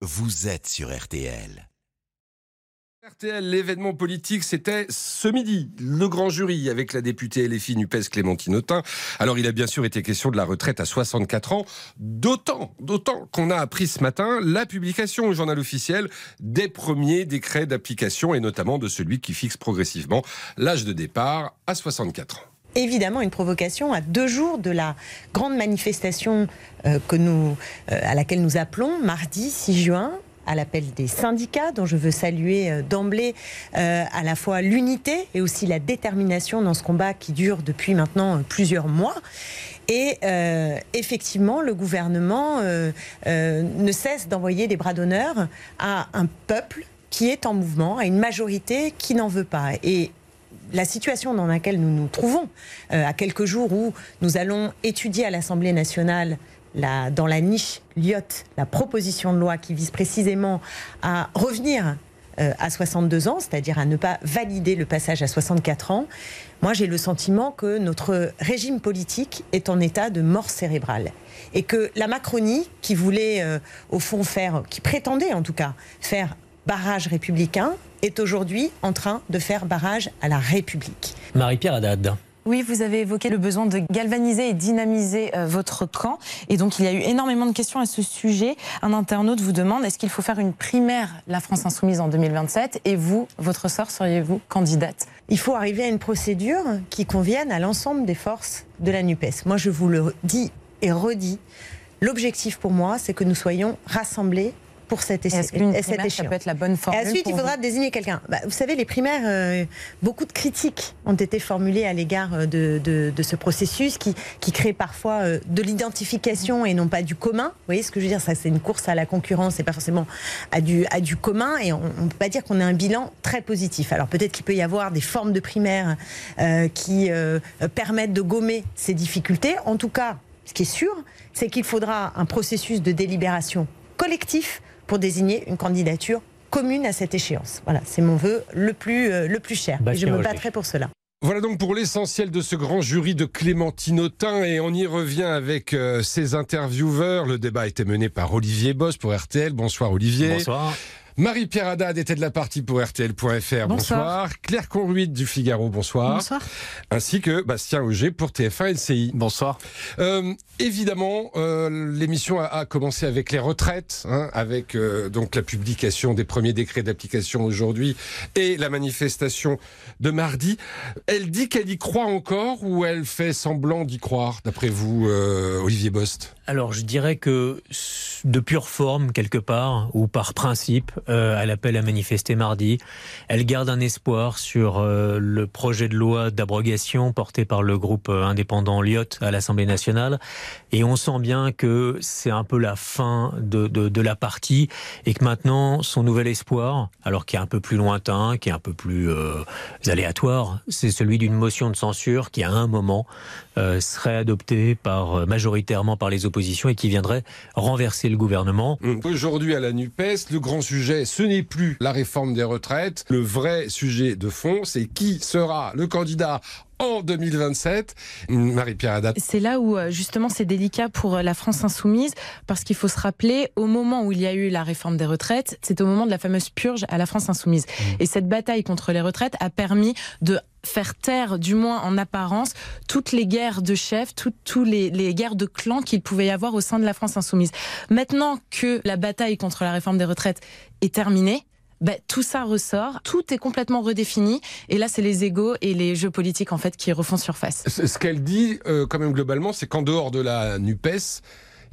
vous êtes sur RTL. RTL, l'événement politique, c'était ce midi, le grand jury avec la députée LFI NUPES Clémentine. Alors, il a bien sûr été question de la retraite à 64 ans, d'autant, d'autant qu'on a appris ce matin la publication au journal officiel des premiers décrets d'application et notamment de celui qui fixe progressivement l'âge de départ à 64 ans évidemment une provocation à deux jours de la grande manifestation euh, que nous, euh, à laquelle nous appelons mardi 6 juin à l'appel des syndicats, dont je veux saluer euh, d'emblée à la fois l'unité et aussi la détermination dans ce combat qui dure depuis maintenant plusieurs mois. Et effectivement, le gouvernement ne cesse d'envoyer des bras d'honneur à un peuple qui est en mouvement, à une majorité qui n'en veut pas. Et la situation dans laquelle nous nous trouvons, à quelques jours où nous allons étudier à l'Assemblée nationale dans la niche Lyot, la proposition de loi qui vise précisément à revenir euh, à 62 ans, c'est-à-dire à ne pas valider le passage à 64 ans, moi j'ai le sentiment que notre régime politique est en état de mort cérébrale. Et que la Macronie, qui voulait euh, au fond faire, qui prétendait en tout cas faire barrage républicain, est aujourd'hui en train de faire barrage à la République. Marie-Pierre Haddad. Oui, vous avez évoqué le besoin de galvaniser et dynamiser euh, votre camp. Et donc, il y a eu énormément de questions à ce sujet. Un internaute vous demande est-ce qu'il faut faire une primaire, la France Insoumise, en 2027 Et vous, votre sort, seriez-vous candidate? Il faut arriver à une procédure qui convienne à l'ensemble des forces de la NUPES. Moi, je vous le dis et redis. L'objectif pour moi, c'est que nous soyons rassemblés pour cette, essai, cette échéance. Ça peut être la bonne formule. Et ensuite, il faudra désigner quelqu'un. Bah, vous savez, les primaires, euh, beaucoup de critiques ont été formulées à l'égard euh, de, de, ce processus qui, qui crée parfois euh, de l'identification et non pas du commun. Vous voyez ce que je veux dire? Ça, c'est une course à la concurrence et pas forcément à du, à du commun. Et on ne peut pas dire qu'on a un bilan très positif. Alors peut-être qu'il peut y avoir des formes de primaires qui permettent de gommer ces difficultés. En tout cas, ce qui est sûr, c'est qu'il faudra un processus de délibération collectif pour désigner une candidature commune à cette échéance. Voilà, c'est mon vœu le plus, euh, le plus cher. et je me battrai pour cela. Voilà donc pour l'essentiel de ce grand jury de Clémentine Autain et on y revient avec euh, ses intervieweurs. Le débat a été mené par Olivier Boss pour RTL. Bonsoir Olivier. Bonsoir. Marie-Pierre Haddad était de la partie pour RTL.fr. Bonsoir. Claire Conruit du Figaro. Bonsoir. Bonsoir. Ainsi que Bastien Auger pour TF1 LCI. Bonsoir. Euh, évidemment, euh, l'émission a, commencé avec les retraites, hein, avec euh, donc la publication des premiers décrets d'application aujourd'hui et la manifestation de mardi. Elle dit qu'elle y croit encore ou elle fait semblant d'y croire, d'après vous, Olivier Bost? Alors, je dirais que de pure forme, quelque part, ou par principe, euh, elle appelle à manifester mardi. Elle garde un espoir sur euh, le projet de loi d'abrogation porté par le groupe euh, indépendant Lyot à l'Assemblée nationale. Et on sent bien que c'est un peu la fin de, de, la partie et que maintenant, son nouvel espoir, alors qui est un peu plus lointain, qui est un peu plus aléatoire, c'est celui d'une motion de censure qui, à un moment, serait adoptée par, majoritairement par les oppositions et qui viendrait renverser le gouvernement. Aujourd'hui, à la NUPES, le grand sujet ce n'est plus la réforme des retraites. Le vrai sujet de fond, c'est qui sera le candidat en 2027. Marie-Pierre Haddad. C'est là où euh, justement c'est délicat pour euh, la France insoumise parce qu'il faut se rappeler au moment où il y a eu la réforme des retraites, c'est au moment de la fameuse purge à la France insoumise. Mmh. Et cette bataille contre les retraites a permis de faire taire, du moins en apparence, toutes les guerres de chefs, toutes les, guerres de clans qu'il pouvait y avoir au sein de la France insoumise. Maintenant que la bataille contre la réforme des retraites est terminée, ben, tout ça ressort, tout est complètement redéfini, et là c'est les égaux et les jeux politiques en fait qui refont surface. Ce qu'elle dit euh, quand même globalement, c'est qu'en dehors de la NUPES,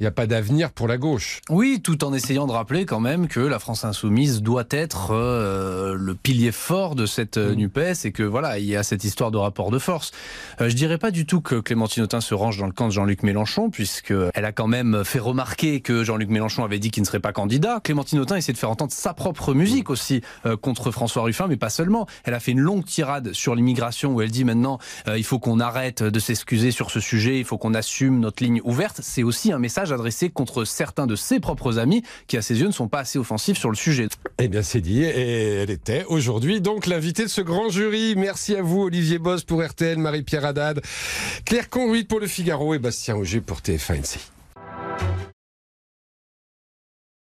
il n'y a pas d'avenir pour la gauche. Oui, tout en essayant de rappeler quand même que la France insoumise doit être euh, le pilier fort de cette euh, mm. NUPES et que voilà, il y a cette histoire de rapport de force. Euh, je dirais pas du tout que Clémentine Autain se range dans le camp de Jean-Luc Mélenchon, puisqu'elle a quand même fait remarquer que Jean-Luc Mélenchon avait dit qu'il ne serait pas candidat. Clémentine Autain essaie de faire entendre sa propre musique aussi euh, contre François Ruffin, mais pas seulement. Elle a fait une longue tirade sur l'immigration où elle dit maintenant il faut qu'on arrête de s'excuser sur ce sujet, il faut qu'on assume notre ligne ouverte. C'est aussi un message adressé contre certains de ses propres amis qui, à ses yeux, ne sont pas assez offensifs sur le sujet. Eh bien, c'est dit. Et elle était aujourd'hui donc l'invitée de ce grand jury. Merci à vous, Olivier Boss pour RTL, Marie-Pierre Haddad, Claire Conruit pour Le Figaro et Bastien Auger pour TF1